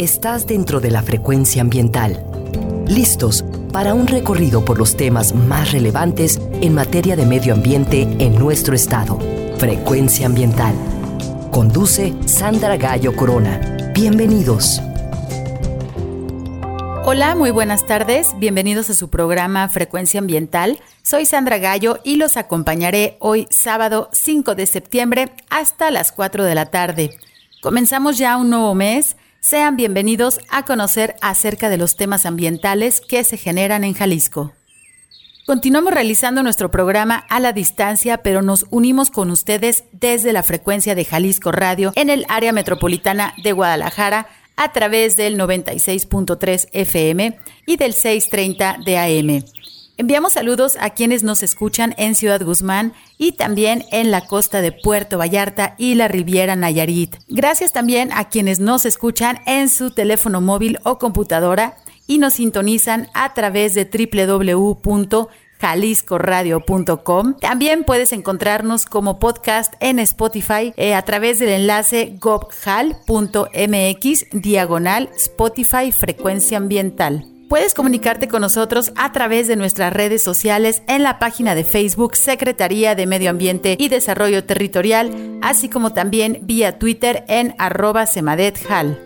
estás dentro de la frecuencia ambiental. Listos para un recorrido por los temas más relevantes en materia de medio ambiente en nuestro estado. Frecuencia ambiental. Conduce Sandra Gallo Corona. Bienvenidos. Hola, muy buenas tardes. Bienvenidos a su programa Frecuencia Ambiental. Soy Sandra Gallo y los acompañaré hoy sábado 5 de septiembre hasta las 4 de la tarde. Comenzamos ya un nuevo mes sean bienvenidos a conocer acerca de los temas ambientales que se generan en Jalisco. Continuamos realizando nuestro programa a la distancia, pero nos unimos con ustedes desde la frecuencia de Jalisco Radio en el área metropolitana de Guadalajara a través del 96.3 FM y del 630 de AM. Enviamos saludos a quienes nos escuchan en Ciudad Guzmán y también en la costa de Puerto Vallarta y la Riviera Nayarit. Gracias también a quienes nos escuchan en su teléfono móvil o computadora y nos sintonizan a través de www.jaliscoradio.com. También puedes encontrarnos como podcast en Spotify eh, a través del enlace gobhal.mx diagonal Spotify Frecuencia Ambiental. Puedes comunicarte con nosotros a través de nuestras redes sociales en la página de Facebook Secretaría de Medio Ambiente y Desarrollo Territorial, así como también vía Twitter en arroba semadethal.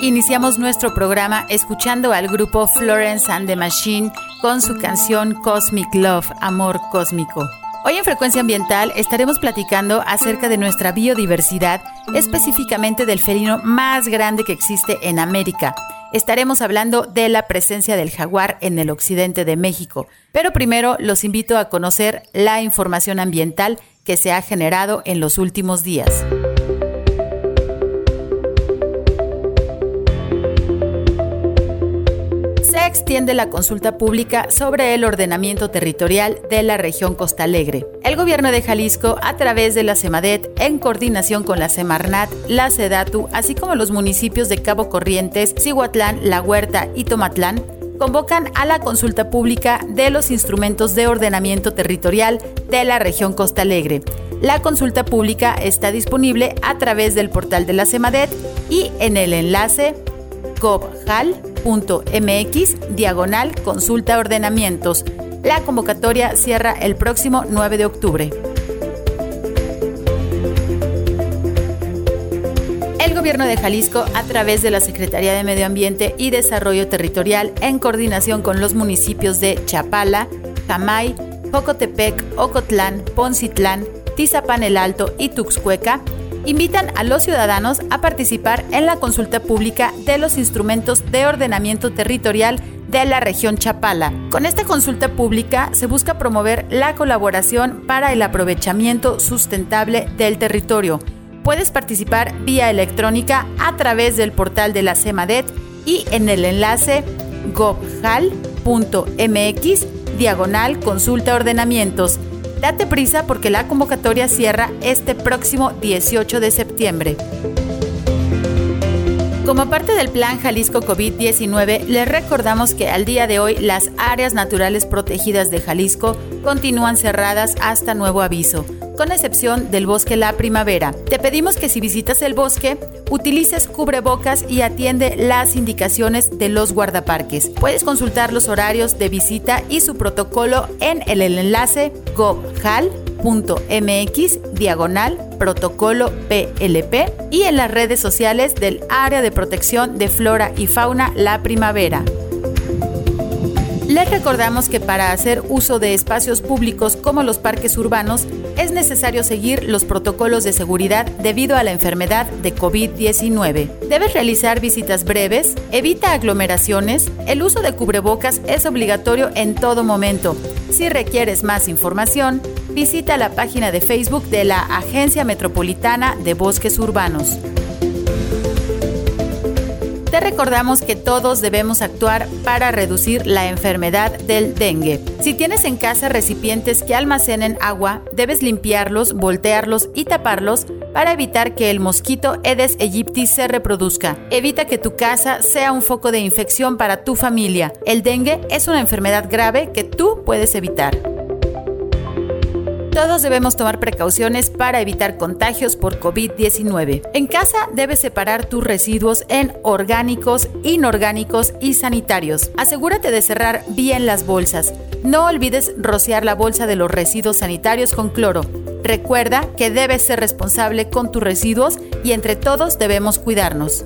Iniciamos nuestro programa escuchando al grupo Florence and the Machine con su canción Cosmic Love, Amor Cósmico. Hoy en Frecuencia Ambiental estaremos platicando acerca de nuestra biodiversidad, específicamente del felino más grande que existe en América. Estaremos hablando de la presencia del jaguar en el occidente de México, pero primero los invito a conocer la información ambiental que se ha generado en los últimos días. Extiende la consulta pública sobre el ordenamiento territorial de la región Costa Alegre. El gobierno de Jalisco, a través de la CEMADET, en coordinación con la Semarnat, la SEDATU, así como los municipios de Cabo Corrientes, Cihuatlán, La Huerta y Tomatlán, convocan a la consulta pública de los instrumentos de ordenamiento territorial de la región Costa Alegre. La consulta pública está disponible a través del portal de la CEMADET y en el enlace gobhal.mx diagonal consulta ordenamientos. La convocatoria cierra el próximo 9 de octubre. El gobierno de Jalisco, a través de la Secretaría de Medio Ambiente y Desarrollo Territorial, en coordinación con los municipios de Chapala, Jamay, Jocotepec, Ocotlán, Poncitlán, Tizapán el Alto y Tuxcueca, invitan a los ciudadanos a participar en la consulta pública de los instrumentos de ordenamiento territorial de la región Chapala. Con esta consulta pública se busca promover la colaboración para el aprovechamiento sustentable del territorio. Puedes participar vía electrónica a través del portal de la CEMADET y en el enlace gobhal.mx diagonal consulta ordenamientos. Date prisa porque la convocatoria cierra este próximo 18 de septiembre. Como parte del plan Jalisco COVID-19, les recordamos que al día de hoy las áreas naturales protegidas de Jalisco continúan cerradas hasta nuevo aviso, con excepción del bosque La Primavera. Te pedimos que si visitas el bosque, utilices cubrebocas y atiende las indicaciones de los guardaparques. Puedes consultar los horarios de visita y su protocolo en el enlace gobhal mx diagonal protocolo PLP y en las redes sociales del Área de Protección de Flora y Fauna La Primavera. Les recordamos que para hacer uso de espacios públicos como los parques urbanos es necesario seguir los protocolos de seguridad debido a la enfermedad de COVID-19. Debes realizar visitas breves, evita aglomeraciones, el uso de cubrebocas es obligatorio en todo momento. Si requieres más información, visita la página de Facebook de la Agencia Metropolitana de Bosques Urbanos. Recordamos que todos debemos actuar para reducir la enfermedad del dengue. Si tienes en casa recipientes que almacenen agua, debes limpiarlos, voltearlos y taparlos para evitar que el mosquito Aedes aegypti se reproduzca. Evita que tu casa sea un foco de infección para tu familia. El dengue es una enfermedad grave que tú puedes evitar. Todos debemos tomar precauciones para evitar contagios por COVID-19. En casa debes separar tus residuos en orgánicos, inorgánicos y sanitarios. Asegúrate de cerrar bien las bolsas. No olvides rociar la bolsa de los residuos sanitarios con cloro. Recuerda que debes ser responsable con tus residuos y entre todos debemos cuidarnos.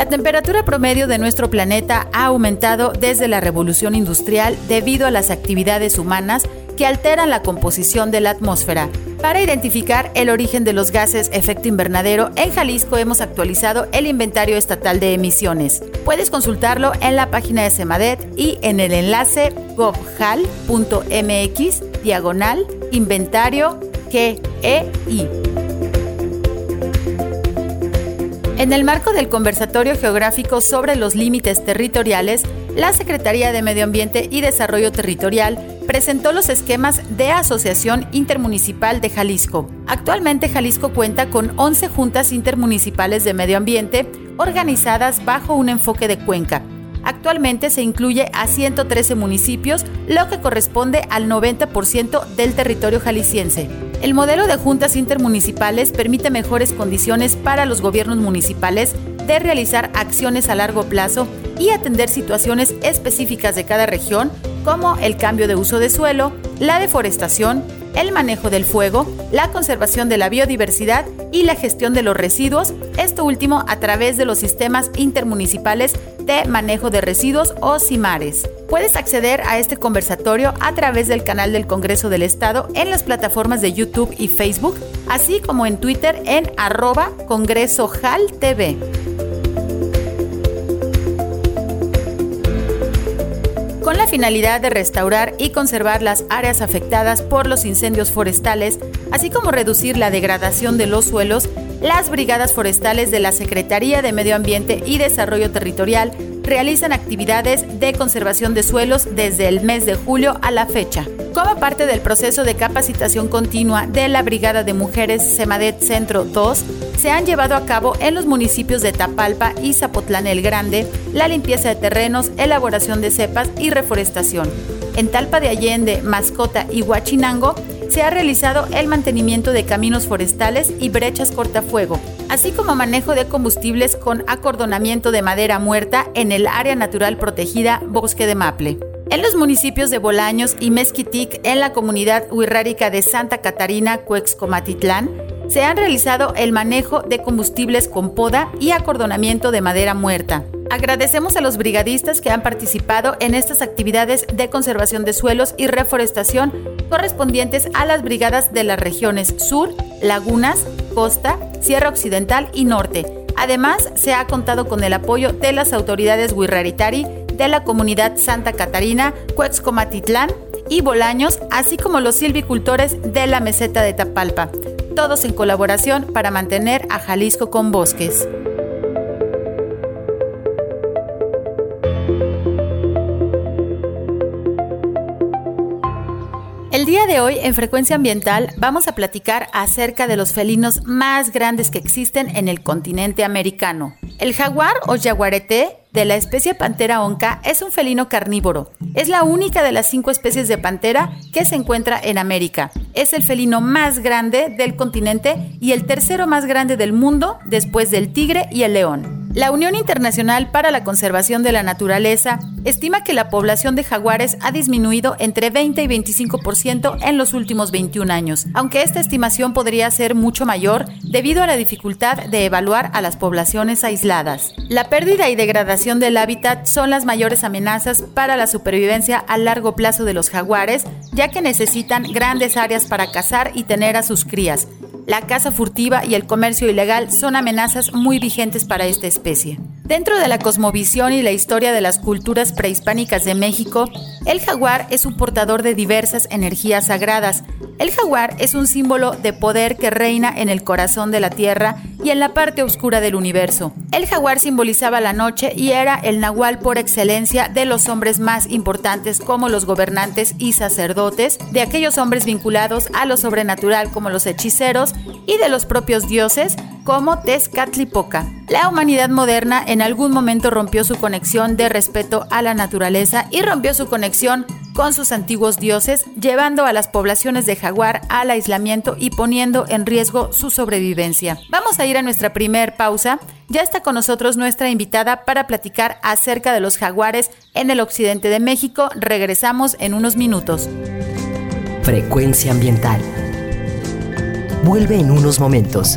La temperatura promedio de nuestro planeta ha aumentado desde la revolución industrial debido a las actividades humanas que alteran la composición de la atmósfera. Para identificar el origen de los gases efecto invernadero, en Jalisco hemos actualizado el inventario estatal de emisiones. Puedes consultarlo en la página de Semadet y en el enlace gobhal.mx diagonal inventario GEI. En el marco del conversatorio geográfico sobre los límites territoriales, la Secretaría de Medio Ambiente y Desarrollo Territorial presentó los esquemas de Asociación Intermunicipal de Jalisco. Actualmente Jalisco cuenta con 11 juntas intermunicipales de medio ambiente organizadas bajo un enfoque de cuenca. Actualmente se incluye a 113 municipios, lo que corresponde al 90% del territorio jalisciense. El modelo de juntas intermunicipales permite mejores condiciones para los gobiernos municipales de realizar acciones a largo plazo y atender situaciones específicas de cada región, como el cambio de uso de suelo, la deforestación, el manejo del fuego, la conservación de la biodiversidad y la gestión de los residuos, esto último a través de los sistemas intermunicipales de manejo de residuos o CIMARES. Puedes acceder a este conversatorio a través del canal del Congreso del Estado en las plataformas de YouTube y Facebook, así como en Twitter en arroba Congreso TV. Con la finalidad de restaurar y conservar las áreas afectadas por los incendios forestales, así como reducir la degradación de los suelos, las brigadas forestales de la Secretaría de Medio Ambiente y Desarrollo Territorial realizan actividades de conservación de suelos desde el mes de julio a la fecha. Como parte del proceso de capacitación continua de la Brigada de Mujeres Semadet Centro 2, se han llevado a cabo en los municipios de Tapalpa y Zapotlán el Grande la limpieza de terrenos, elaboración de cepas y reforestación. En Talpa de Allende, Mascota y Huachinango se ha realizado el mantenimiento de caminos forestales y brechas cortafuego, así como manejo de combustibles con acordonamiento de madera muerta en el área natural protegida Bosque de Maple. En los municipios de Bolaños y Mezquitic, en la comunidad huirrárica de Santa Catarina, Cuexcomatitlán, se han realizado el manejo de combustibles con poda y acordonamiento de madera muerta. Agradecemos a los brigadistas que han participado en estas actividades de conservación de suelos y reforestación correspondientes a las brigadas de las regiones Sur, Lagunas, Costa, Sierra Occidental y Norte. Además, se ha contado con el apoyo de las autoridades Huirraritari de la comunidad Santa Catarina, Cuetzcomatitlán y Bolaños, así como los silvicultores de la meseta de Tapalpa, todos en colaboración para mantener a Jalisco con bosques. Día de hoy en Frecuencia Ambiental vamos a platicar acerca de los felinos más grandes que existen en el continente americano. El jaguar o jaguarete de la especie Pantera onca es un felino carnívoro. Es la única de las cinco especies de pantera que se encuentra en América. Es el felino más grande del continente y el tercero más grande del mundo después del tigre y el león. La Unión Internacional para la Conservación de la Naturaleza estima que la población de jaguares ha disminuido entre 20 y 25% en los últimos 21 años, aunque esta estimación podría ser mucho mayor debido a la dificultad de evaluar a las poblaciones aisladas. La pérdida y degradación del hábitat son las mayores amenazas para la supervivencia a largo plazo de los jaguares, ya que necesitan grandes áreas para cazar y tener a sus crías, la caza furtiva y el comercio ilegal son amenazas muy vigentes para esta especie. Dentro de la cosmovisión y la historia de las culturas prehispánicas de México, el jaguar es un portador de diversas energías sagradas. El jaguar es un símbolo de poder que reina en el corazón de la tierra y en la parte oscura del universo. El jaguar simbolizaba la noche y era el nahual por excelencia de los hombres más importantes como los gobernantes y sacerdotes, de aquellos hombres vinculados a lo sobrenatural como los hechiceros y de los propios dioses como Tezcatlipoca. La humanidad moderna en algún momento rompió su conexión de respeto a la naturaleza y rompió su conexión con sus antiguos dioses, llevando a las poblaciones de jaguar al aislamiento y poniendo en riesgo su sobrevivencia. Vamos a ir a nuestra primer pausa. Ya está con nosotros nuestra invitada para platicar acerca de los jaguares en el occidente de México. Regresamos en unos minutos. Frecuencia ambiental. Vuelve en unos momentos.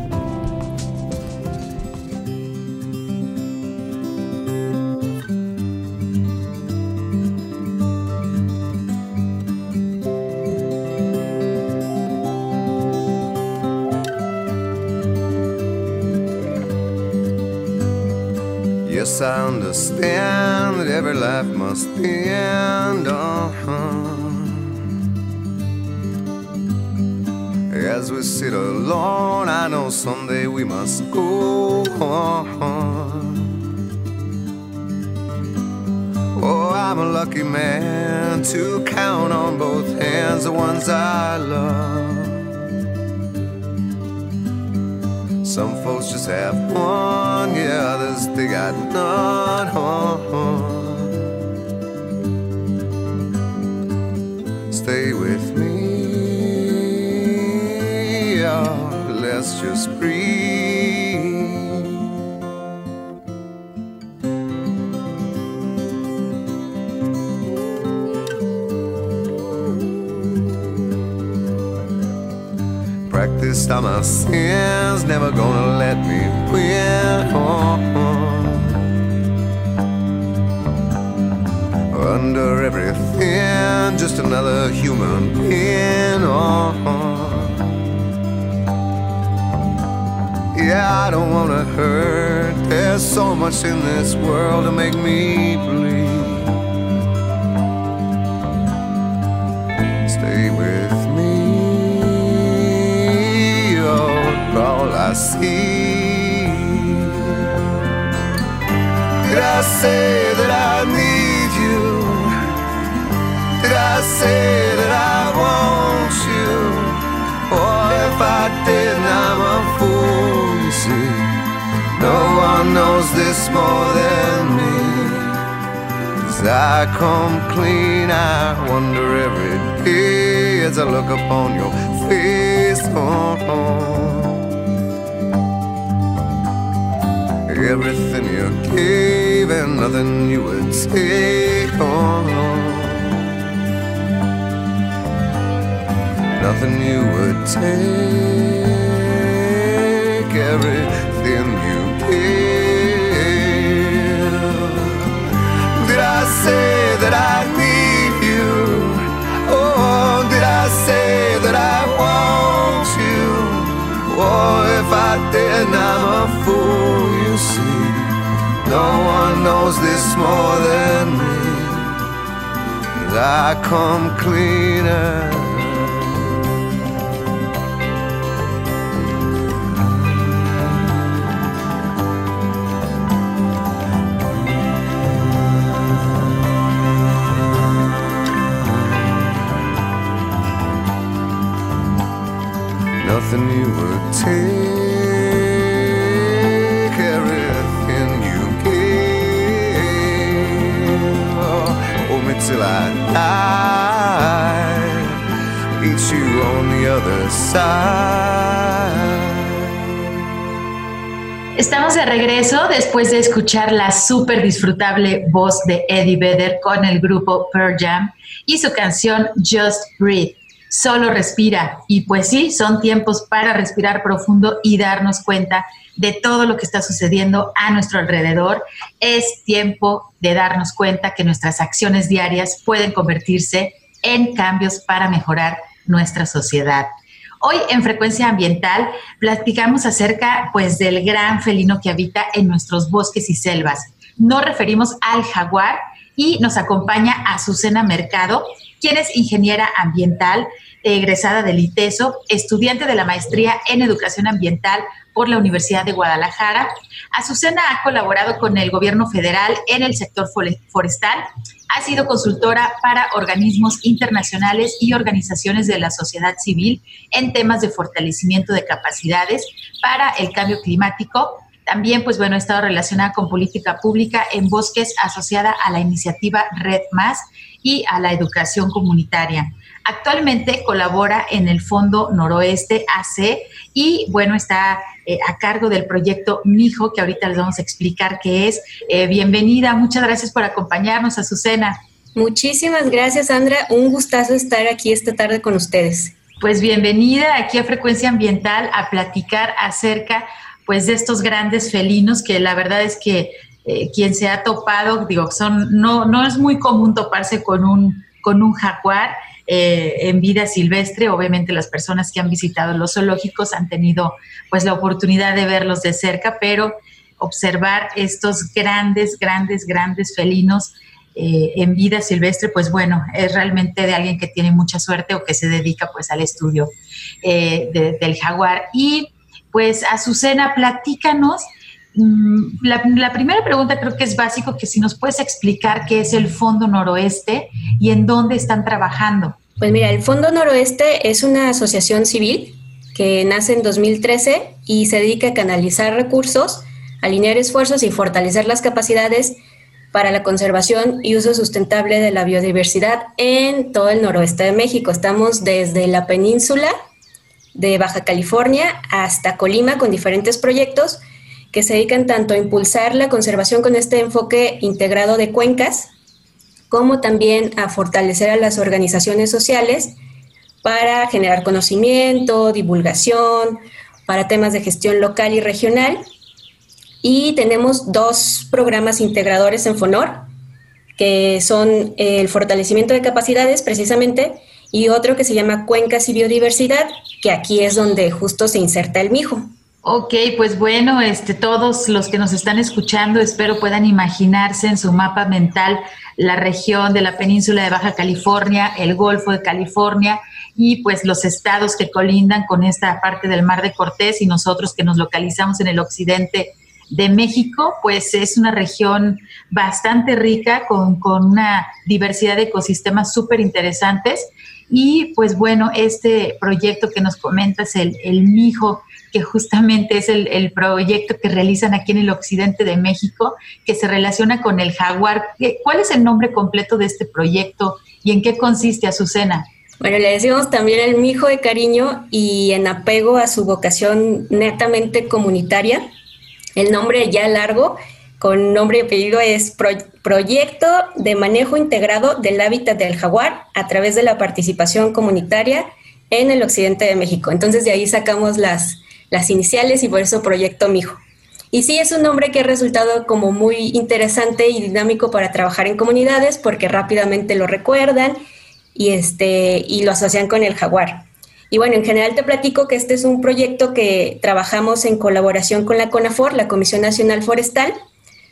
Life must end. Uh-huh. As we sit alone, I know someday we must go on. Oh, I'm a lucky man to count on both hands the ones I love. Some folks just have one, yeah, others they got none. stay with me. Oh, let's just breathe. Practiced on my sins, never gonna let me win. Oh, oh. Under everything just another human being. Oh. Yeah, I don't wanna hurt. There's so much in this world to make me bleed. Stay with me, oh, all I see. Did I say that I need? I say that I want you? Or if I did, I'm a fool, you see. No one knows this more than me. As I come clean, I wonder every day as I look upon your face. Oh, oh. Everything you gave and nothing you would take. Oh, nothing you would take. Everything you gave. Did I say that I need you? Oh, did I say that I want you? Oh, if I did, I'm a fool, you see. No one knows this more than me. I come cleaner. Estamos de regreso después de escuchar la súper disfrutable voz de Eddie Vedder con el grupo Pearl Jam y su canción Just Breathe. Solo respira. Y pues sí, son tiempos para respirar profundo y darnos cuenta de todo lo que está sucediendo a nuestro alrededor. Es tiempo de darnos cuenta que nuestras acciones diarias pueden convertirse en cambios para mejorar nuestra sociedad. Hoy en Frecuencia Ambiental platicamos acerca pues del gran felino que habita en nuestros bosques y selvas. Nos referimos al jaguar y nos acompaña Azucena Mercado, quien es ingeniera ambiental, egresada del ITESO, estudiante de la maestría en educación ambiental por la Universidad de Guadalajara. Azucena ha colaborado con el gobierno federal en el sector forestal, ha sido consultora para organismos internacionales y organizaciones de la sociedad civil en temas de fortalecimiento de capacidades para el cambio climático. También, pues bueno, ha estado relacionada con política pública en bosques asociada a la iniciativa Red Más y a la educación comunitaria. Actualmente colabora en el Fondo Noroeste AC y bueno, está eh, a cargo del proyecto Mijo, que ahorita les vamos a explicar qué es. Eh, bienvenida, muchas gracias por acompañarnos, Azucena. Muchísimas gracias, Sandra. Un gustazo estar aquí esta tarde con ustedes. Pues bienvenida aquí a Frecuencia Ambiental a platicar acerca pues de estos grandes felinos que la verdad es que eh, quien se ha topado, digo, son no no es muy común toparse con un con un jaguar eh, en vida silvestre. Obviamente las personas que han visitado los zoológicos han tenido pues la oportunidad de verlos de cerca, pero observar estos grandes, grandes, grandes felinos eh, en vida silvestre, pues bueno, es realmente de alguien que tiene mucha suerte o que se dedica pues al estudio eh, del jaguar. Y pues Azucena, platícanos. Mm, la, primera pregunta creo que es básico, que si nos puedes explicar qué es el Fondo Noroeste y en dónde están trabajando. Pues mira, el Fondo Noroeste es una asociación civil que nace en 2013 y se dedica a canalizar recursos, alinear esfuerzos y fortalecer las capacidades para la conservación y uso sustentable de la biodiversidad en todo el noroeste de México. Estamos desde la península de Baja California hasta Colima con diferentes proyectos que se dedican tanto a impulsar la conservación con este enfoque integrado de cuencas, como también a fortalecer a las organizaciones sociales para generar conocimiento, divulgación, para temas de gestión local y regional. Y tenemos dos programas integradores en FONOR, que son el fortalecimiento de capacidades precisamente y otro que se llama Cuencas y Biodiversidad, que aquí es donde justo se inserta el mijo. Ok, pues bueno, este, todos los que nos están escuchando espero puedan imaginarse en su mapa mental la región de la península de Baja California, el Golfo de California y pues los estados que colindan con esta parte del Mar de Cortés y nosotros que nos localizamos en el occidente de México, pues es una región bastante rica con, con una diversidad de ecosistemas súper interesantes. Y pues bueno, este proyecto que nos comentas, el, el MIJO, que justamente es el, proyecto que realizan aquí en el occidente de México, que se relaciona con el jaguar. ¿Cuál es el nombre completo de este proyecto y en qué consiste, Azucena? Bueno, le decimos también el mijo de cariño y en apego a su vocación netamente comunitaria. El nombre ya largo, con nombre y apellido, es Proyecto de Manejo Integrado del Hábitat del Jaguar a través de la participación comunitaria en el occidente de México. Entonces de ahí sacamos las, las iniciales y por eso Proyecto Mijo. Y sí, es un nombre que ha resultado como muy interesante y dinámico para trabajar en comunidades porque rápidamente lo recuerdan y, este, y lo asocian con el jaguar. Y bueno, en general te platico que este es un proyecto que trabajamos en colaboración con la CONAFOR, la Comisión Nacional Forestal,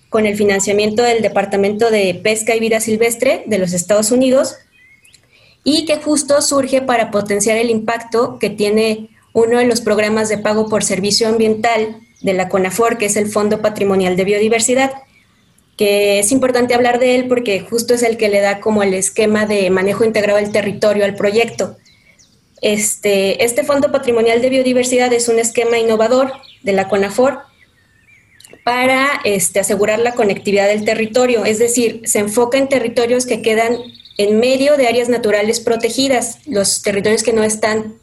con el financiamiento del Departamento de Pesca y Vida Silvestre de los Estados Unidos, y que justo surge para potenciar el impacto que tiene uno de los programas de pago por servicio ambiental de la CONAFOR, que es el Fondo Patrimonial de Biodiversidad, que es importante hablar de él porque justo es el que le da como el esquema de manejo integrado del territorio al proyecto. Este, este Fondo Patrimonial de Biodiversidad es un esquema innovador de la CONAFOR para este, asegurar la conectividad del territorio, es decir, se enfoca en territorios que quedan en medio de áreas naturales protegidas, los territorios que no están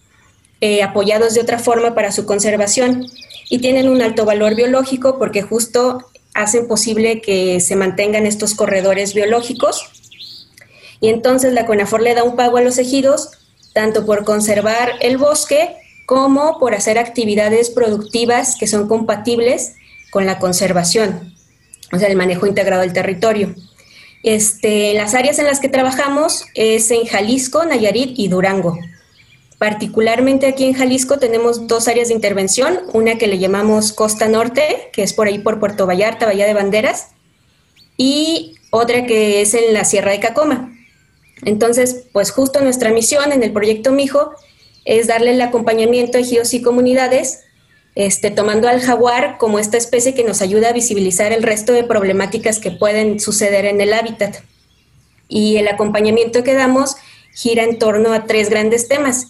eh, apoyados de otra forma para su conservación y tienen un alto valor biológico porque justo hacen posible que se mantengan estos corredores biológicos. Y entonces la CONAFOR le da un pago a los ejidos, tanto por conservar el bosque como por hacer actividades productivas que son compatibles con la conservación, o sea, el manejo integrado del territorio. Este, las áreas en las que trabajamos es en Jalisco, Nayarit y Durango. Particularmente aquí en Jalisco tenemos dos áreas de intervención, una que le llamamos Costa Norte, que es por ahí por Puerto Vallarta, Bahía de Banderas, y otra que es en la Sierra de Cacoma. Entonces, pues justo nuestra misión en el proyecto Mijo es darle el acompañamiento a ejidos y comunidades, este, tomando al jaguar como esta especie que nos ayuda a visibilizar el resto de problemáticas que pueden suceder en el hábitat. Y el acompañamiento que damos gira en torno a tres grandes temas.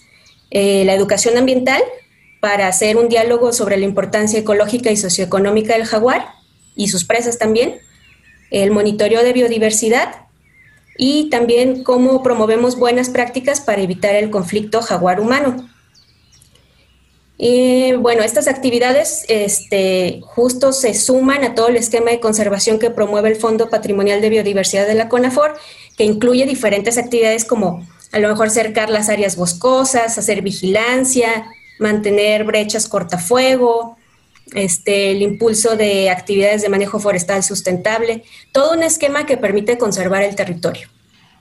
Eh, la educación ambiental para hacer un diálogo sobre la importancia ecológica y socioeconómica del jaguar y sus presas también, el monitoreo de biodiversidad y también cómo promovemos buenas prácticas para evitar el conflicto jaguar humano. Y bueno, estas actividades este, justo se suman a todo el esquema de conservación que promueve el Fondo Patrimonial de Biodiversidad de la CONAFOR, que incluye diferentes actividades como a lo mejor cercar las áreas boscosas, hacer vigilancia, mantener brechas cortafuego, este, el impulso de actividades de manejo forestal sustentable, todo un esquema que permite conservar el territorio.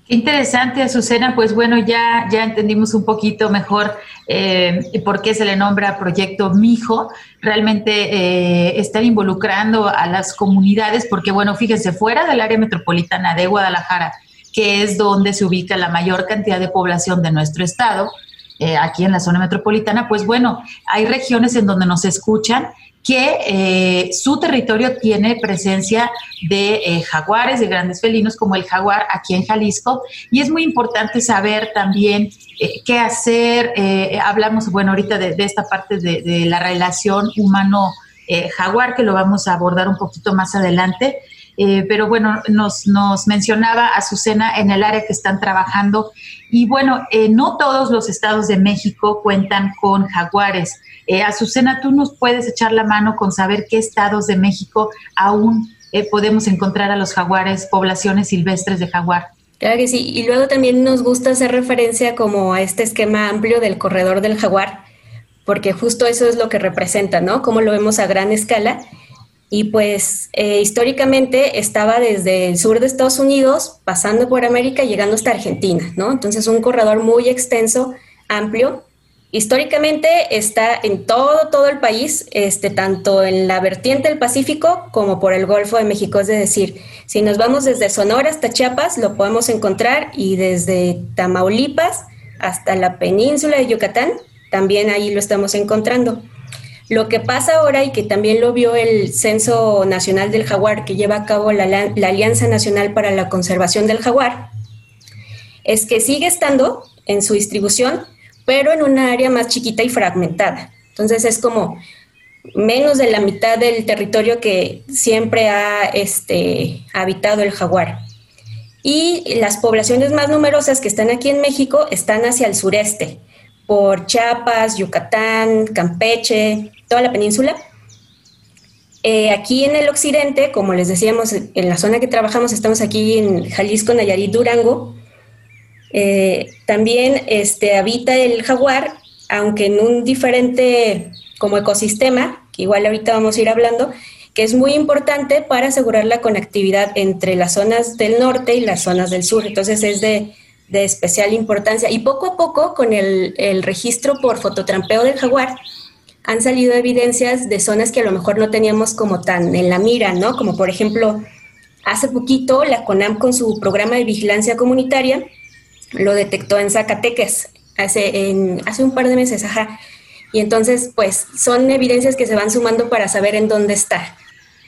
Interesante, Azucena. Pues bueno, ya, ya entendimos un poquito mejor eh, por qué se le nombra Proyecto Mijo. Realmente eh, están involucrando a las comunidades, porque bueno, fíjense, fuera del área metropolitana de Guadalajara, que es donde se ubica la mayor cantidad de población de nuestro estado, eh, aquí en la zona metropolitana, pues bueno, hay regiones en donde nos escuchan que eh, su territorio tiene presencia de eh, jaguares, de grandes felinos como el jaguar aquí en Jalisco. Y es muy importante saber también qué hacer. hablamos, bueno, ahorita de, esta parte de, de la relación humano-jaguar, que lo vamos a abordar un poquito más adelante. Eh, pero bueno, nos, nos mencionaba Azucena en el área que están trabajando y bueno, eh, no todos los estados de México cuentan con jaguares. Eh, Azucena, tú nos puedes echar la mano con saber qué estados de México aún podemos encontrar a los jaguares, poblaciones silvestres de jaguar. Claro que sí. Y luego también nos gusta hacer referencia como a este esquema amplio del corredor del jaguar, porque justo eso es lo que representa, ¿no? Cómo lo vemos a gran escala. Y pues eh, históricamente estaba desde el sur de Estados Unidos, pasando por América, llegando hasta Argentina, ¿no? Entonces un corredor muy extenso, amplio, Históricamente está en todo, todo el país, este, tanto en la vertiente del Pacífico como por el Golfo de México. Es decir, si nos vamos desde Sonora hasta Chiapas, lo podemos encontrar y desde Tamaulipas hasta la península de Yucatán, también ahí lo estamos encontrando. Lo que pasa ahora y que también lo vio el Censo Nacional del Jaguar que lleva a cabo la, Alianza Nacional para la Conservación del Jaguar, es que sigue estando en su distribución pero en una área más chiquita y fragmentada. Entonces es como menos de la mitad del territorio que siempre ha este, habitado el jaguar. Y las poblaciones más numerosas que están aquí en México están hacia el sureste, por Chiapas, Yucatán, Campeche, la península. Eh, aquí en el occidente, como les decíamos, en la zona que trabajamos, estamos aquí en Jalisco, Nayarit, Durango, eh, también este, habita el jaguar, aunque en un diferente como ecosistema, que igual ahorita vamos a ir hablando, que es muy importante para asegurar la conectividad entre las zonas del norte y las zonas del sur. Entonces es de, especial importancia. Y poco a poco, con el, registro por fototrampeo del jaguar, han salido evidencias de zonas que a lo mejor no teníamos como tan en la mira, ¿no? Como por ejemplo, hace poquito la CONAM con su programa de vigilancia comunitaria lo detectó en Zacatecas hace, en, hace un par de meses, ajá. Y entonces, pues, son evidencias que se van sumando para saber en dónde está.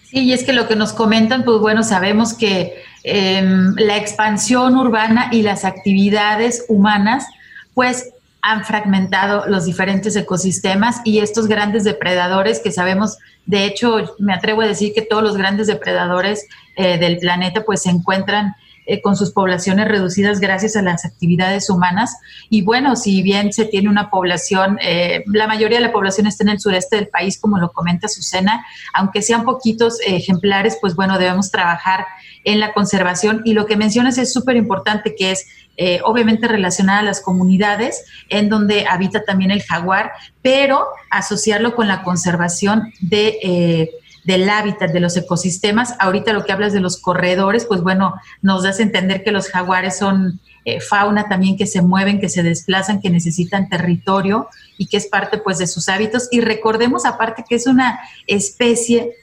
Sí, y es que lo que nos comentan, pues bueno, sabemos que em, la expansión urbana y las actividades humanas, pues han fragmentado los diferentes ecosistemas y estos grandes depredadores que sabemos, de hecho, me atrevo a decir que todos los grandes depredadores eh, del planeta pues se encuentran eh, con sus poblaciones reducidas gracias a las actividades humanas. Y bueno, si bien se tiene una población, eh, la mayoría de la población está en el sureste del país, como lo comenta Susana, aunque sean poquitos ejemplares, pues bueno, debemos trabajar en la conservación. Y lo que mencionas es súper importante, que es eh, obviamente relacionada a las comunidades en donde habita también el jaguar, pero asociarlo con la conservación de del hábitat, de los ecosistemas. Ahorita lo que hablas de los corredores, pues bueno, nos das a entender que los jaguares son eh, fauna también que se mueven, que se desplazan, que necesitan territorio y que es parte pues de sus hábitos. Y recordemos aparte que es una especie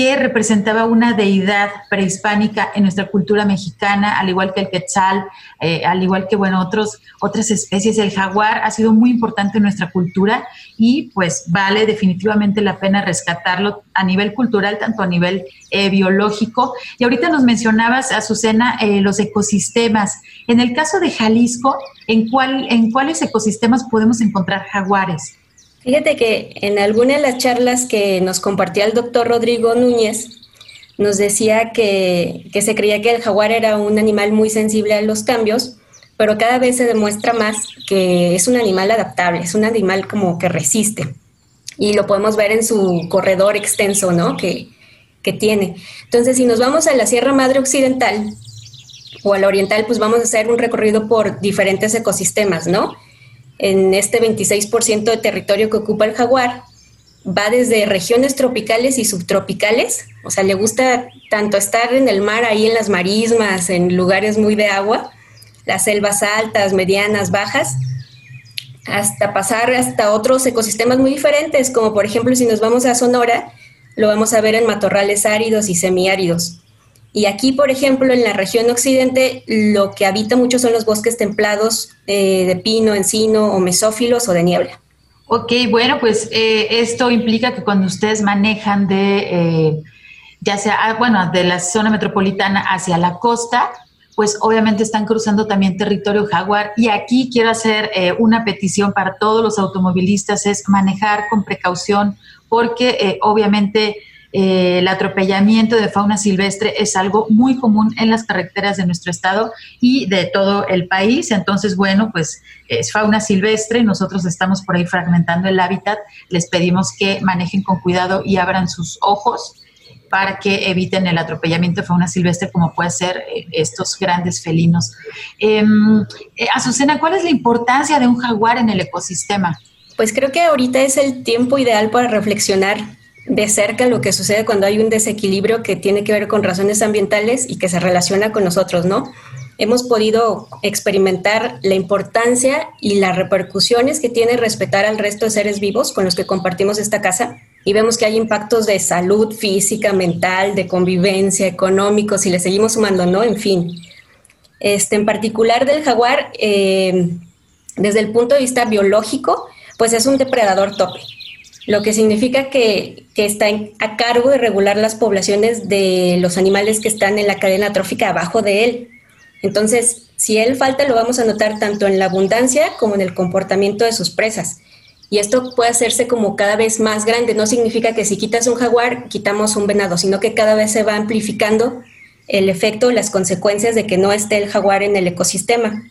que representaba una deidad prehispánica en nuestra cultura mexicana, al igual que el quetzal, eh, al igual que bueno, otros, otras especies. El jaguar ha sido muy importante en nuestra cultura y pues vale definitivamente la pena rescatarlo a nivel cultural, tanto a nivel eh, biológico. Y ahorita nos mencionabas, Azucena, eh, los ecosistemas. En el caso de Jalisco, ¿en, cuál, ¿en cuáles ecosistemas podemos encontrar jaguares? Fíjate que en alguna de las charlas que nos compartía el doctor Rodrigo Núñez, nos decía que, se creía que el jaguar era un animal muy sensible a los cambios, pero cada vez se demuestra más que es un animal adaptable, es un animal como que resiste. Y lo podemos ver en su corredor extenso, ¿no? Que, que tiene. Entonces, si nos vamos a la Sierra Madre Occidental o a la Oriental, pues vamos a hacer un recorrido por diferentes ecosistemas, ¿no? En este 26% de territorio que ocupa el jaguar, va desde regiones tropicales y subtropicales, o sea, le gusta tanto estar en el mar, ahí en las marismas, en lugares muy de agua, las selvas altas, medianas, bajas, hasta pasar hasta otros ecosistemas muy diferentes, como por ejemplo si nos vamos a Sonora, lo vamos a ver en matorrales áridos y semiáridos. Y aquí, por ejemplo, en la región occidente, lo que habita mucho son los bosques templados eh, de pino, encino o mesófilos o de niebla. Ok, bueno, pues eh, esto implica que cuando ustedes manejan de, eh, ya sea, ah, bueno, de la zona metropolitana hacia la costa, pues obviamente están cruzando también territorio jaguar. Y aquí quiero hacer una petición para todos los automovilistas, es manejar con precaución, porque obviamente eh, el atropellamiento de fauna silvestre es algo muy común en las carreteras de nuestro estado y de todo el país. Entonces, bueno, pues es fauna silvestre, nosotros estamos por ahí fragmentando el hábitat, les pedimos que manejen con cuidado y abran sus ojos para que eviten el atropellamiento de fauna silvestre como puede ser eh, estos grandes felinos. Em, eh, Azucena, ¿cuál es la importancia de un jaguar en el ecosistema? Pues creo que ahorita es el tiempo ideal para reflexionar de cerca lo que sucede cuando hay un desequilibrio que tiene que ver con razones ambientales y que se relaciona con nosotros, ¿no? Hemos podido experimentar la importancia y las repercusiones que tiene respetar al resto de seres vivos con los que compartimos esta casa y vemos que hay impactos de salud física, mental, de convivencia, económicos y le seguimos sumando, ¿no? En fin. Este, en particular del jaguar, eh, desde el punto de vista biológico, pues es un depredador tope lo que significa que, está a cargo de regular las poblaciones de los animales que están en la cadena trófica abajo de él. Entonces, si él falta, lo vamos a notar tanto en la abundancia como en el comportamiento de sus presas. Y esto puede hacerse como cada vez más grande. No significa que si quitas un jaguar, quitamos un venado, sino que cada vez se va amplificando el efecto, las consecuencias de que no esté el jaguar en el ecosistema.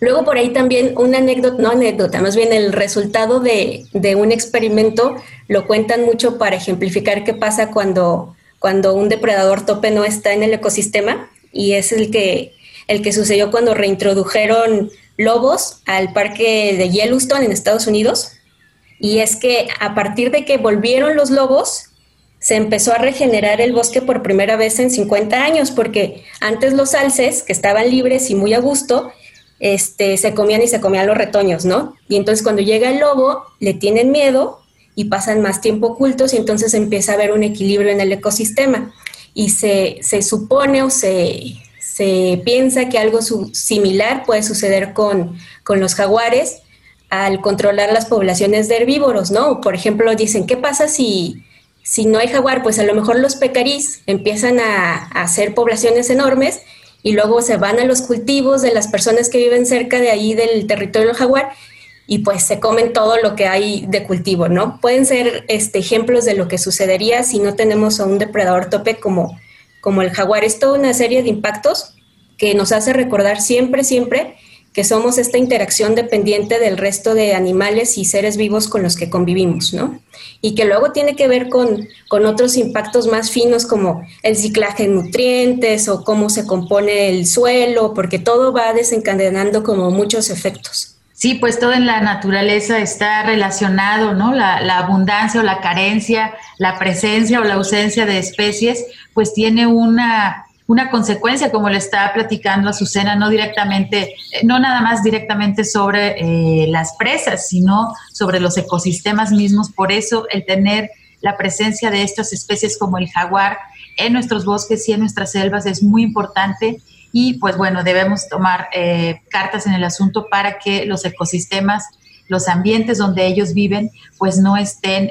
Luego por ahí también una anécdota, no anécdota, más bien el resultado de, un experimento lo cuentan mucho para ejemplificar qué pasa cuando, cuando un depredador tope no está en el ecosistema y es el que, el que sucedió cuando reintrodujeron lobos al parque de Yellowstone en Estados Unidos. Y es que a partir de que volvieron los lobos, se empezó a regenerar el bosque por primera vez en 50 años, porque antes los alces, que estaban libres y muy a gusto, este, se comían y se comían los retoños, ¿no? Y entonces cuando llega el lobo, le tienen miedo y pasan más tiempo ocultos y entonces empieza a haber un equilibrio en el ecosistema. Y se, supone o se, piensa que algo similar puede suceder con, los jaguares al controlar las poblaciones de herbívoros, ¿no? Por ejemplo, dicen, ¿qué pasa si, si no hay jaguar? Pues a lo mejor los pecarís empiezan a, a hacer poblaciones enormes y luego se van a los cultivos de las personas que viven cerca de ahí del territorio del jaguar y pues se comen todo lo que hay de cultivo, ¿no? Pueden ser este, ejemplos de lo que sucedería si no tenemos a un depredador tope como, como el jaguar. Es toda una serie de impactos que nos hace recordar siempre, siempre que somos esta interacción dependiente del resto de animales y seres vivos con los que convivimos, ¿no? Y que luego tiene que ver con, con otros impactos más finos como el ciclaje de nutrientes o cómo se compone el suelo, porque todo va desencadenando como muchos efectos. Sí, pues todo en la naturaleza está relacionado, ¿no? La, la, abundancia o la carencia, la presencia o la ausencia de especies, pues tiene una una consecuencia, como le está platicando Azucena, no directamente, eh, no nada más directamente sobre eh, las presas, sino sobre los ecosistemas mismos. Por eso el tener la presencia de estas especies como el jaguar en nuestros bosques y en nuestras selvas es muy importante y pues bueno, debemos tomar eh, cartas en el asunto para que los ecosistemas, los ambientes donde ellos viven, pues no estén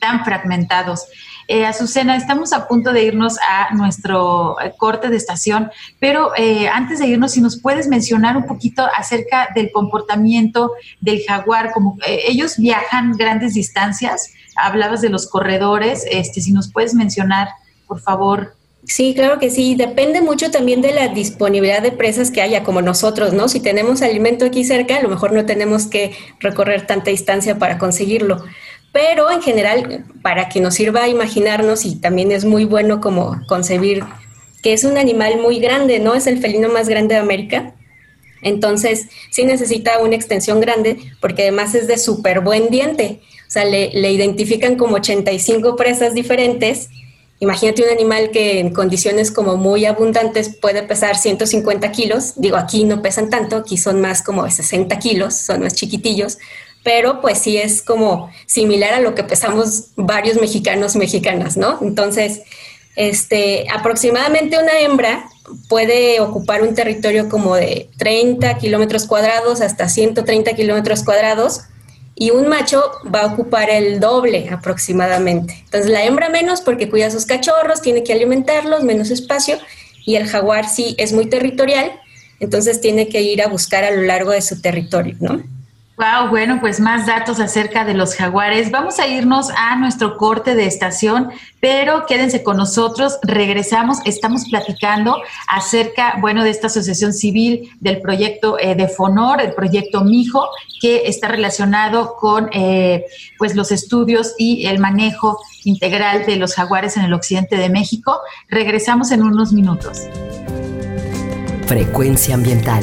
tan fragmentados. Eh, Azucena, estamos a punto de irnos a nuestro eh, corte de estación, pero eh, antes de irnos, si nos puedes mencionar un poquito acerca del comportamiento del jaguar, como eh, ellos viajan grandes distancias, hablabas de los corredores, este, si nos puedes mencionar, por favor. Sí, claro que sí. Depende mucho también de la disponibilidad de presas que haya, como nosotros, ¿no? Si tenemos alimento aquí cerca, a lo mejor no tenemos que recorrer tanta distancia para conseguirlo pero en general, para que nos sirva a imaginarnos, y también es muy bueno como concebir que es un animal muy grande, ¿no? Es el felino más grande de América. Entonces, sí necesita una extensión grande porque además es de súper buen diente. O sea, le, identifican como 85 presas diferentes. Imagínate un animal que en condiciones como muy abundantes puede pesar 150 kilos. Digo, aquí no pesan tanto, aquí son más como 60 kilos, son más chiquitillos, pero pues sí es como similar a lo que pesamos varios mexicanos, mexicanas, ¿no? Entonces, este, aproximadamente una hembra puede ocupar un territorio como de 30 kilómetros cuadrados hasta 130 kilómetros cuadrados y un macho va a ocupar el doble aproximadamente. Entonces la hembra menos porque cuida a sus cachorros, tiene que alimentarlos, menos espacio y el jaguar sí es muy territorial, entonces tiene que ir a buscar a lo largo de su territorio, ¿no? Wow, bueno, pues más datos acerca de los jaguares. Vamos a irnos a nuestro corte de estación, pero quédense con nosotros. Regresamos, estamos platicando acerca, bueno, de esta asociación civil del proyecto eh, de Fonor, el proyecto Mijo, que está relacionado con, eh, pues, los estudios y el manejo integral de los jaguares en el occidente de México. Regresamos en unos minutos. Frecuencia ambiental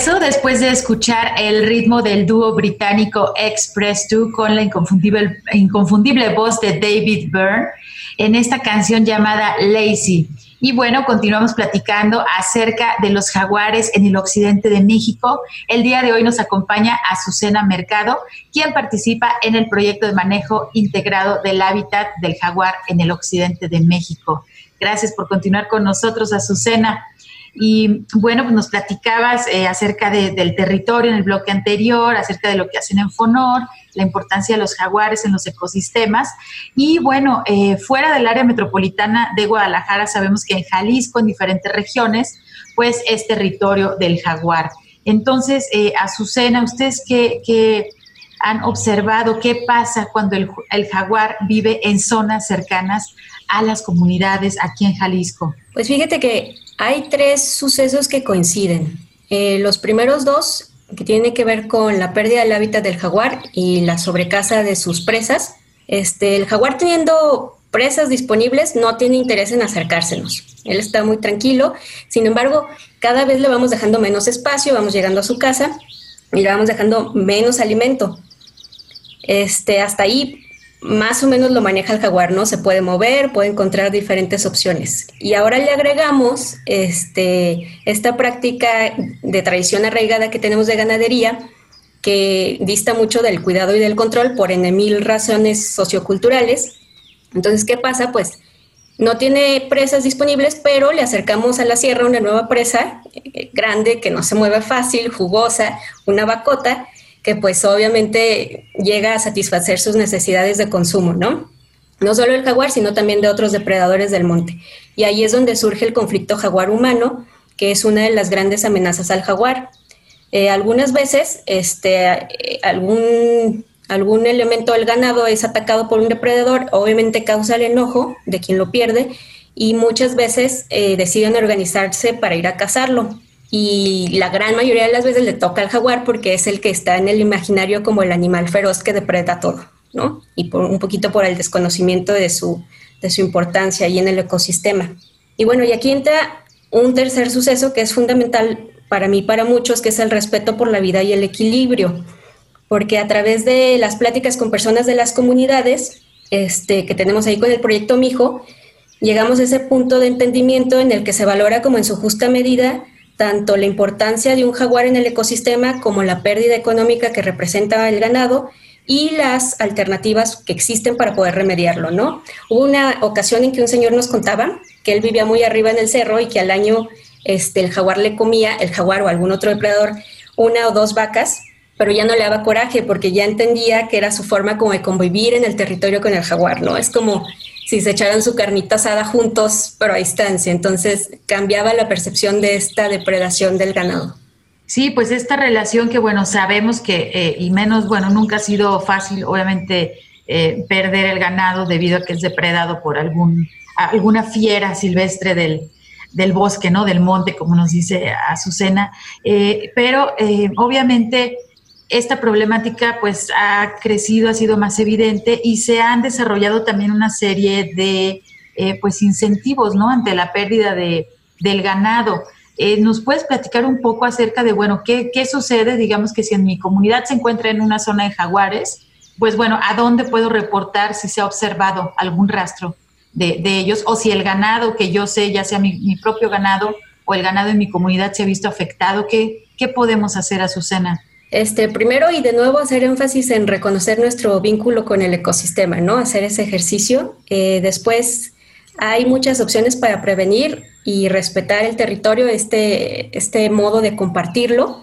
regreso después de escuchar el ritmo del dúo británico Express 2 con la inconfundible, inconfundible voz de David Byrne en esta canción llamada Lazy. Y bueno, continuamos platicando acerca de los jaguares en el occidente de México. El día de hoy nos acompaña Azucena Mercado, quien participa en el proyecto de manejo integrado del hábitat del jaguar en el occidente de México. Gracias por continuar con nosotros, Azucena. Y bueno, pues nos platicabas eh, acerca del territorio en el bloque anterior, acerca de lo que hacen en Fonor, la importancia de los jaguares en los ecosistemas. Y bueno, eh, fuera del área metropolitana de Guadalajara, sabemos que en Jalisco, en diferentes regiones, pues es territorio del jaguar. Entonces, eh, Azucena, ¿ustedes qué, qué han observado qué pasa cuando el, jaguar vive en zonas cercanas a las comunidades aquí en Jalisco. Pues fíjate que hay tres sucesos que coinciden. Eh, los primeros dos, que tienen que ver con la pérdida del hábitat del jaguar y la sobrecasa de sus presas. Este, el jaguar teniendo presas disponibles no tiene interés en acercársenos. Él está muy tranquilo. Sin embargo, cada vez le vamos dejando menos espacio, vamos llegando a su casa y le vamos dejando menos alimento. Este, hasta ahí más o menos lo maneja el jaguar, ¿no? Se puede mover, puede encontrar diferentes opciones. Y ahora le agregamos este, esta práctica de tradición arraigada que tenemos de ganadería, que dista mucho del cuidado y del control por en mil razones socioculturales. Entonces, ¿qué pasa? Pues no tiene presas disponibles, pero le acercamos a la sierra una nueva presa eh, grande que no se mueve fácil, jugosa, una bacota, que pues obviamente llega a satisfacer sus necesidades de consumo, ¿no? No solo el jaguar, sino también de otros depredadores del monte. Y ahí es donde surge el conflicto jaguar-humano, que es una de las grandes amenazas al jaguar. Eh, algunas veces este, algún, algún elemento del ganado es atacado por un depredador, obviamente causa el enojo de quien lo pierde y muchas veces eh, deciden organizarse para ir a cazarlo y la gran mayoría de las veces le toca al jaguar porque es el que está en el imaginario como el animal feroz que depreda todo, ¿no? Y por, un poquito por el desconocimiento de su, de su importancia ahí en el ecosistema. Y bueno, y aquí entra un tercer suceso que es fundamental para mí, para muchos, que es el respeto por la vida y el equilibrio, porque a través de las pláticas con personas de las comunidades este, que tenemos ahí con el proyecto Mijo, llegamos a ese punto de entendimiento en el que se valora como en su justa medida tanto la importancia de un jaguar en el ecosistema como la pérdida económica que representa el ganado y las alternativas que existen para poder remediarlo, ¿no? Hubo una ocasión en que un señor nos contaba que él vivía muy arriba en el cerro y que al año este, el jaguar le comía, el jaguar o algún otro depredador, una o dos vacas, pero ya no le daba coraje porque ya entendía que era su forma como de convivir en el territorio con el jaguar, ¿no? Es como si se echaran su carnita asada juntos, pero a distancia. Entonces cambiaba la percepción de esta depredación del ganado. Sí, pues esta relación que, bueno, sabemos que, eh, y menos, bueno, nunca ha sido fácil, obviamente, eh, perder el ganado debido a que es depredado por algún, alguna fiera silvestre del, del bosque, ¿no? Del monte, como nos dice Azucena. Eh, pero obviamente esta problemática pues ha crecido, ha sido más evidente y se han desarrollado también una serie de eh, pues incentivos, ¿no? Ante la pérdida de, del ganado. Eh, ¿Nos puedes platicar un poco acerca de, bueno, qué, sucede, digamos que si en mi comunidad se encuentra en una zona de jaguares, pues bueno, ¿a dónde puedo reportar si se ha observado algún rastro de, ellos? O si el ganado que yo sé, ya sea mi, mi, propio ganado o el ganado en mi comunidad se ha visto afectado, ¿qué, qué podemos hacer, Azucena? Este, primero y de nuevo hacer énfasis en reconocer nuestro vínculo con el ecosistema, ¿no? Hacer ese ejercicio. Eh, después hay muchas opciones para prevenir y respetar el territorio, este, este modo de compartirlo,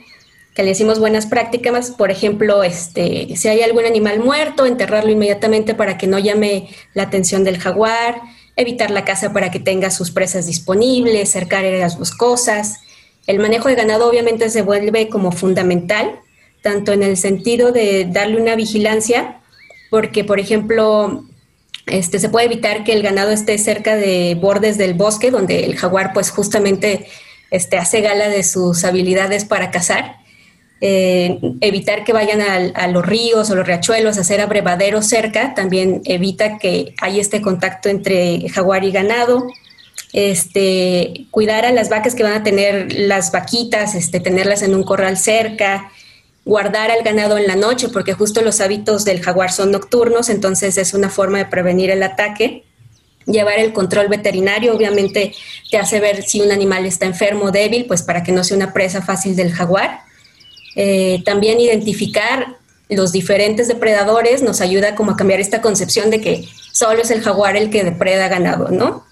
que le decimos buenas prácticas, por ejemplo, este, si hay algún animal muerto, enterrarlo inmediatamente para que no llame la atención del jaguar, evitar la caza para que tenga sus presas disponibles, cercar áreas boscosas. El manejo de ganado obviamente se vuelve como fundamental tanto en el sentido de darle una vigilancia, porque, por ejemplo, este, se puede evitar que el ganado esté cerca de bordes del bosque, donde el jaguar, pues justamente, este, hace gala de sus habilidades para cazar. Eh, evitar que vayan a, los ríos o los riachuelos, hacer abrevaderos cerca, también evita que haya este contacto entre jaguar y ganado. Este, cuidar a las vacas que van a tener las vaquitas, este, tenerlas en un corral cerca, guardar al ganado en la noche, porque justo los hábitos del jaguar son nocturnos, entonces es una forma de prevenir el ataque. Llevar el control veterinario, obviamente, te hace ver si un animal está enfermo o débil, pues para que no sea una presa fácil del jaguar. Eh, también identificar los diferentes depredadores nos ayuda como a cambiar esta concepción de que solo es el jaguar el que depreda ganado, ¿no?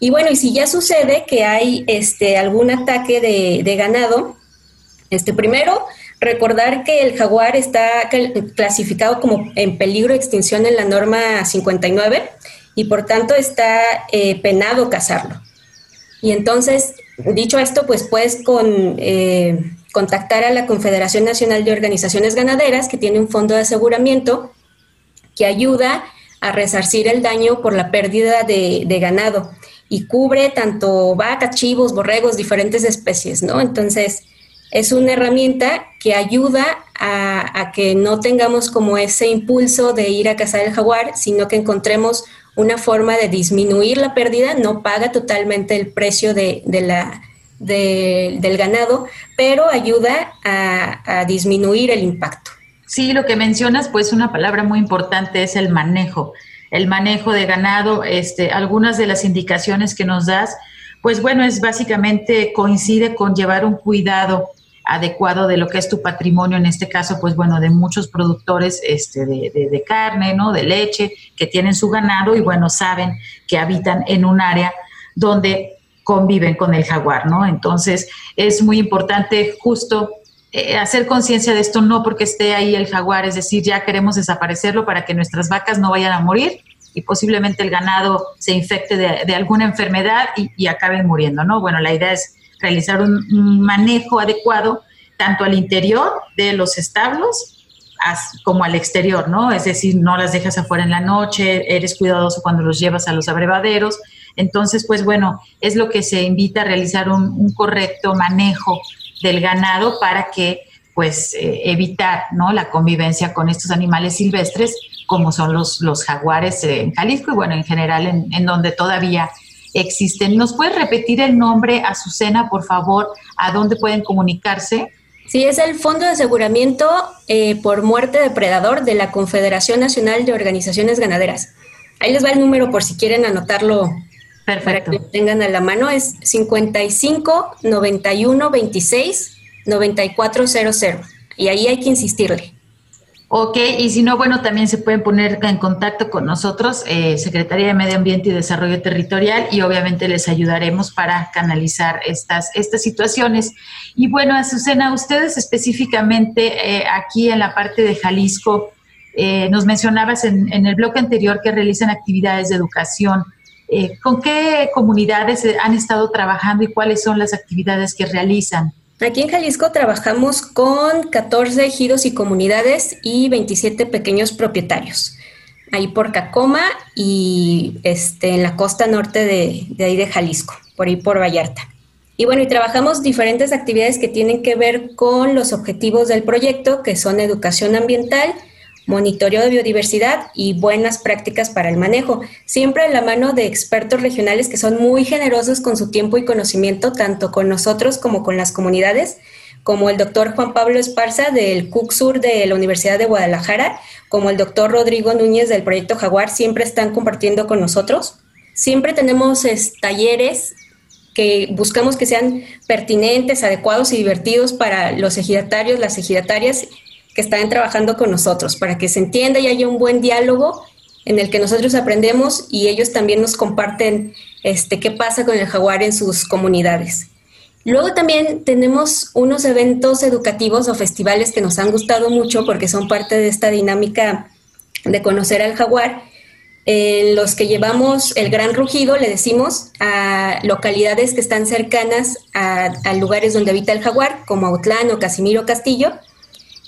Y bueno, y si ya sucede que hay este, algún ataque de, de ganado, este, primero, Recordar que el jaguar está clasificado como en peligro de extinción en la norma 59 y por tanto está eh, penado cazarlo. Y entonces, dicho esto, pues puedes con, eh, contactar a la Confederación Nacional de Organizaciones Ganaderas, que tiene un fondo de aseguramiento que ayuda a resarcir el daño por la pérdida de, ganado y cubre tanto vacas, chivos, borregos, diferentes especies, ¿no? Entonces, es una herramienta que ayuda a, a, que no tengamos como ese impulso de ir a cazar el jaguar, sino que encontremos una forma de disminuir la pérdida, no paga totalmente el precio de, la, del ganado, pero ayuda a, disminuir el impacto. Sí, lo que mencionas, pues una palabra muy importante es el manejo. El manejo de ganado, este, algunas de las indicaciones que nos das, pues bueno, es básicamente coincide con llevar un cuidado adecuado de lo que es tu patrimonio, en este caso, pues bueno, de muchos productores este, de, de, carne, ¿no? De leche, que tienen su ganado y bueno, saben que habitan en un área donde conviven con el jaguar, ¿no? Entonces, es muy importante justo eh, hacer conciencia de esto, no porque esté ahí el jaguar, es decir, ya queremos desaparecerlo para que nuestras vacas no vayan a morir y posiblemente el ganado se infecte de, alguna enfermedad y, y acaben muriendo, ¿no? Bueno, la idea es realizar un, manejo adecuado tanto al interior de los establos como al exterior, ¿no? Es decir, no las dejas afuera en la noche, eres cuidadoso cuando los llevas a los abrevaderos. Entonces, pues bueno, es lo que se invita a realizar un, correcto manejo del ganado para que, pues, eh, evitar, ¿no? La convivencia con estos animales silvestres, como son los, los jaguares en Jalisco y, bueno, en general en, en donde todavía existen. ¿Nos puede repetir el nombre, Azucena, por favor, a dónde pueden comunicarse? Sí, es el Fondo de Aseguramiento eh, por Muerte Depredador de la Confederación Nacional de Organizaciones Ganaderas. Ahí les va el número por si quieren anotarlo Perfecto. para que lo tengan a la mano. Es 55 91 26 9400. Y ahí hay que insistirle. Ok, y si no, bueno, también se pueden poner en contacto con nosotros, eh, Secretaría de Medio Ambiente y Desarrollo Territorial, y obviamente les ayudaremos para canalizar estas, estas situaciones. Y bueno, Azucena, ustedes específicamente eh, aquí en la parte de Jalisco, eh, nos mencionabas en, en, el bloque anterior que realizan actividades de educación. ¿Con qué comunidades han estado trabajando y cuáles son las actividades que realizan? Aquí en Jalisco trabajamos con 14 ejidos y comunidades y 27 pequeños propietarios. Ahí por Cacoma y este, en la costa norte de, ahí de Jalisco, por ahí por Vallarta. Y bueno, y trabajamos diferentes actividades que tienen que ver con los objetivos del proyecto, que son educación ambiental, monitoreo de biodiversidad y buenas prácticas para el manejo, siempre en la mano de expertos regionales que son muy generosos con su tiempo y conocimiento, tanto con nosotros como con las comunidades, como el doctor Juan Pablo Esparza del CUC Sur de la Universidad de Guadalajara, como el doctor Rodrigo Núñez del Proyecto Jaguar, siempre están compartiendo con nosotros. Siempre tenemos talleres que buscamos que sean pertinentes, adecuados y divertidos para los ejidatarios, las ejidatarias que están trabajando con nosotros para que se entienda y haya un buen diálogo en el que nosotros aprendemos y ellos también nos comparten este, qué pasa con el jaguar en sus comunidades. Luego también tenemos unos eventos educativos o festivales que nos han gustado mucho porque son parte de esta dinámica de conocer al jaguar, en los que llevamos el gran rugido, le decimos, a localidades que están cercanas a, a lugares donde habita el jaguar, como Autlán o Casimiro Castillo,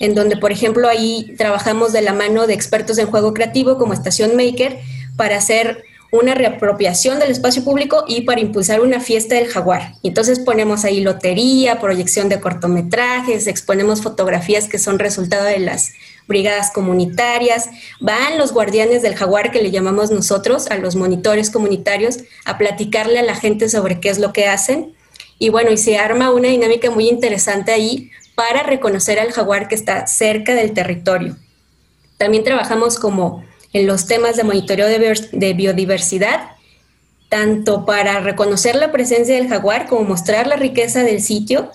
en donde, por ejemplo, ahí trabajamos de la mano de expertos en juego creativo como Estación Maker para hacer una reapropiación del espacio público y para impulsar una fiesta del jaguar. Entonces ponemos ahí lotería, proyección de cortometrajes, exponemos fotografías que son resultado de las brigadas comunitarias, van los guardianes del jaguar que le llamamos nosotros, a los monitores comunitarios, a platicarle a la gente sobre qué es lo que hacen. Y bueno, y se arma una dinámica muy interesante ahí para reconocer al jaguar que está cerca del territorio. También trabajamos como en los temas de monitoreo de, biodiversidad, tanto para reconocer la presencia del jaguar como mostrar la riqueza del sitio,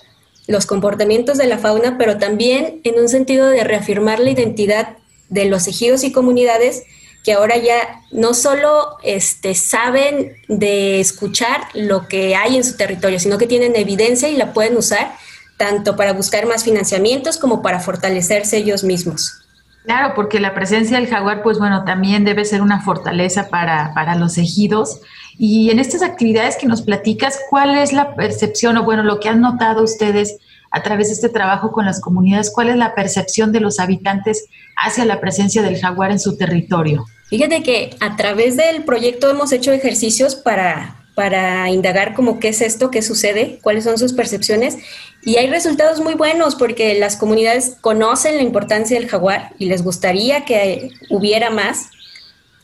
los comportamientos de la fauna, pero también en un sentido de reafirmar la identidad de los ejidos y comunidades que ahora ya no solo este, saben de escuchar lo que hay en su territorio, sino que tienen evidencia y la pueden usar tanto para buscar más financiamientos como para fortalecerse ellos mismos. Claro, porque la presencia del jaguar, pues bueno, también debe ser una fortaleza para, para los ejidos. Y en estas actividades que nos platicas, ¿cuál es la percepción o bueno, lo que han notado ustedes a través de este trabajo con las comunidades, ¿cuál es la percepción de los habitantes hacia la presencia del jaguar en su territorio? Fíjate que a través del proyecto hemos hecho ejercicios para, para indagar cómo qué es esto, qué sucede, cuáles son sus percepciones. Y hay resultados muy buenos porque las comunidades conocen la importancia del jaguar y les gustaría que hubiera más.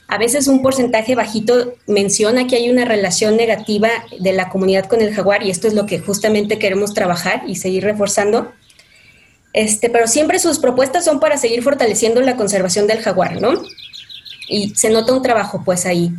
A veces un porcentaje bajito menciona que hay una relación negativa de la comunidad con el jaguar y esto es lo que justamente queremos trabajar y seguir reforzando. Este, pero siempre sus propuestas son para seguir fortaleciendo la conservación del jaguar, ¿no? y se nota un trabajo pues ahí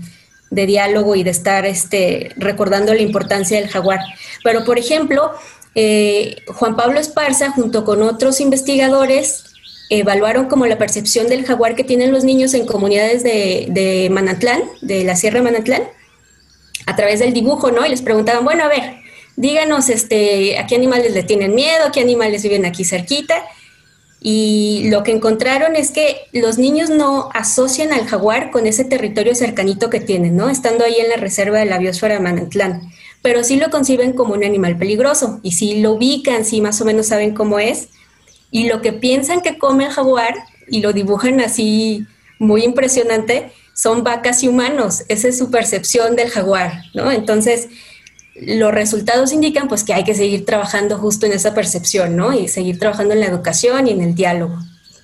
de diálogo y de estar este, recordando la importancia del jaguar. Pero, por ejemplo, eh, Juan Pablo Esparza, junto con otros investigadores, evaluaron como la percepción del jaguar que tienen los niños en comunidades de, de Manatlán, de la Sierra de Manatlán, a través del dibujo, ¿no? Y les preguntaban, bueno, a ver, díganos este, a qué animales le tienen miedo, qué animales viven aquí cerquita. Y lo que encontraron es que los niños no asocian al jaguar con ese territorio cercanito que tienen, ¿no? Estando ahí en la reserva de la biosfera de Manantlán. Pero sí lo conciben como un animal peligroso y sí lo ubican, sí más o menos saben cómo es. Y lo que piensan que come el jaguar y lo dibujan así muy impresionante son vacas y humanos. Esa es su percepción del jaguar, ¿no? Entonces, los resultados indican pues que hay que seguir trabajando justo en esa percepción, ¿no? Y seguir trabajando en la educación y en el diálogo.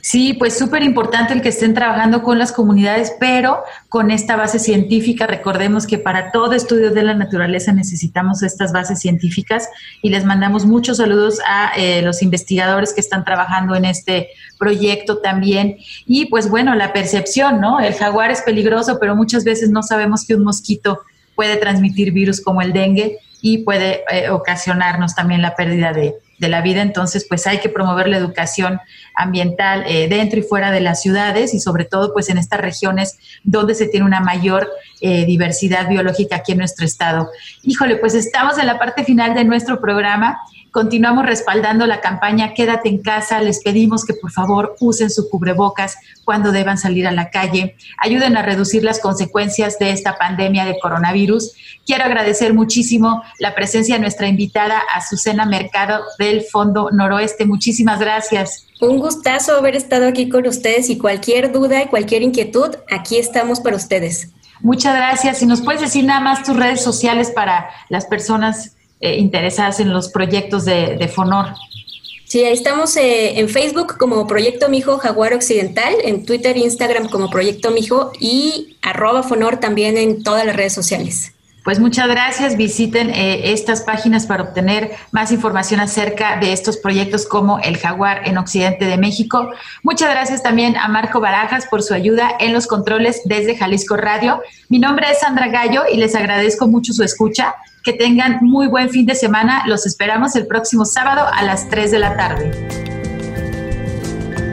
Sí, pues súper importante el que estén trabajando con las comunidades, pero con esta base científica. Recordemos que para todo estudio de la naturaleza necesitamos estas bases científicas y les mandamos muchos saludos a eh, los investigadores que están trabajando en este proyecto también. Y pues bueno, la percepción, ¿no? El jaguar es peligroso, pero muchas veces no sabemos que un mosquito puede transmitir virus como el dengue y puede eh, ocasionarnos también la pérdida de, la vida. Entonces, pues hay que promover la educación ambiental eh, dentro y fuera de las ciudades y sobre todo pues en estas regiones donde se tiene una mayor eh, diversidad biológica aquí en nuestro estado. Híjole, pues estamos en la parte final de nuestro programa Continuamos respaldando la campaña Quédate en casa. Les pedimos que por favor usen su cubrebocas cuando deban salir a la calle. Ayuden a reducir las consecuencias de esta pandemia de coronavirus. Quiero agradecer muchísimo la presencia de nuestra invitada, Azucena Mercado del Fondo Noroeste. Muchísimas gracias. Un gustazo haber estado aquí con ustedes y cualquier duda y cualquier inquietud, aquí estamos para ustedes. Muchas gracias. Y nos puedes decir nada más tus redes sociales para las personas eh, interesadas en los proyectos de, FONOR. Sí, ahí estamos eh, en Facebook como Proyecto Mijo Jaguar Occidental, en Twitter Instagram como Proyecto Mijo y arroba Fonor también en todas las redes sociales. Pues muchas gracias. Visiten eh, estas páginas para obtener más información acerca de estos proyectos como el Jaguar en Occidente de México. Muchas gracias también a Marco Barajas por su ayuda en los controles desde Jalisco Radio. Mi nombre es Sandra Gallo y les agradezco mucho su escucha. Que tengan muy buen fin de semana. Los esperamos el próximo sábado a las 3 de la tarde.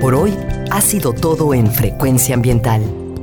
Por hoy ha sido todo en Frecuencia Ambiental.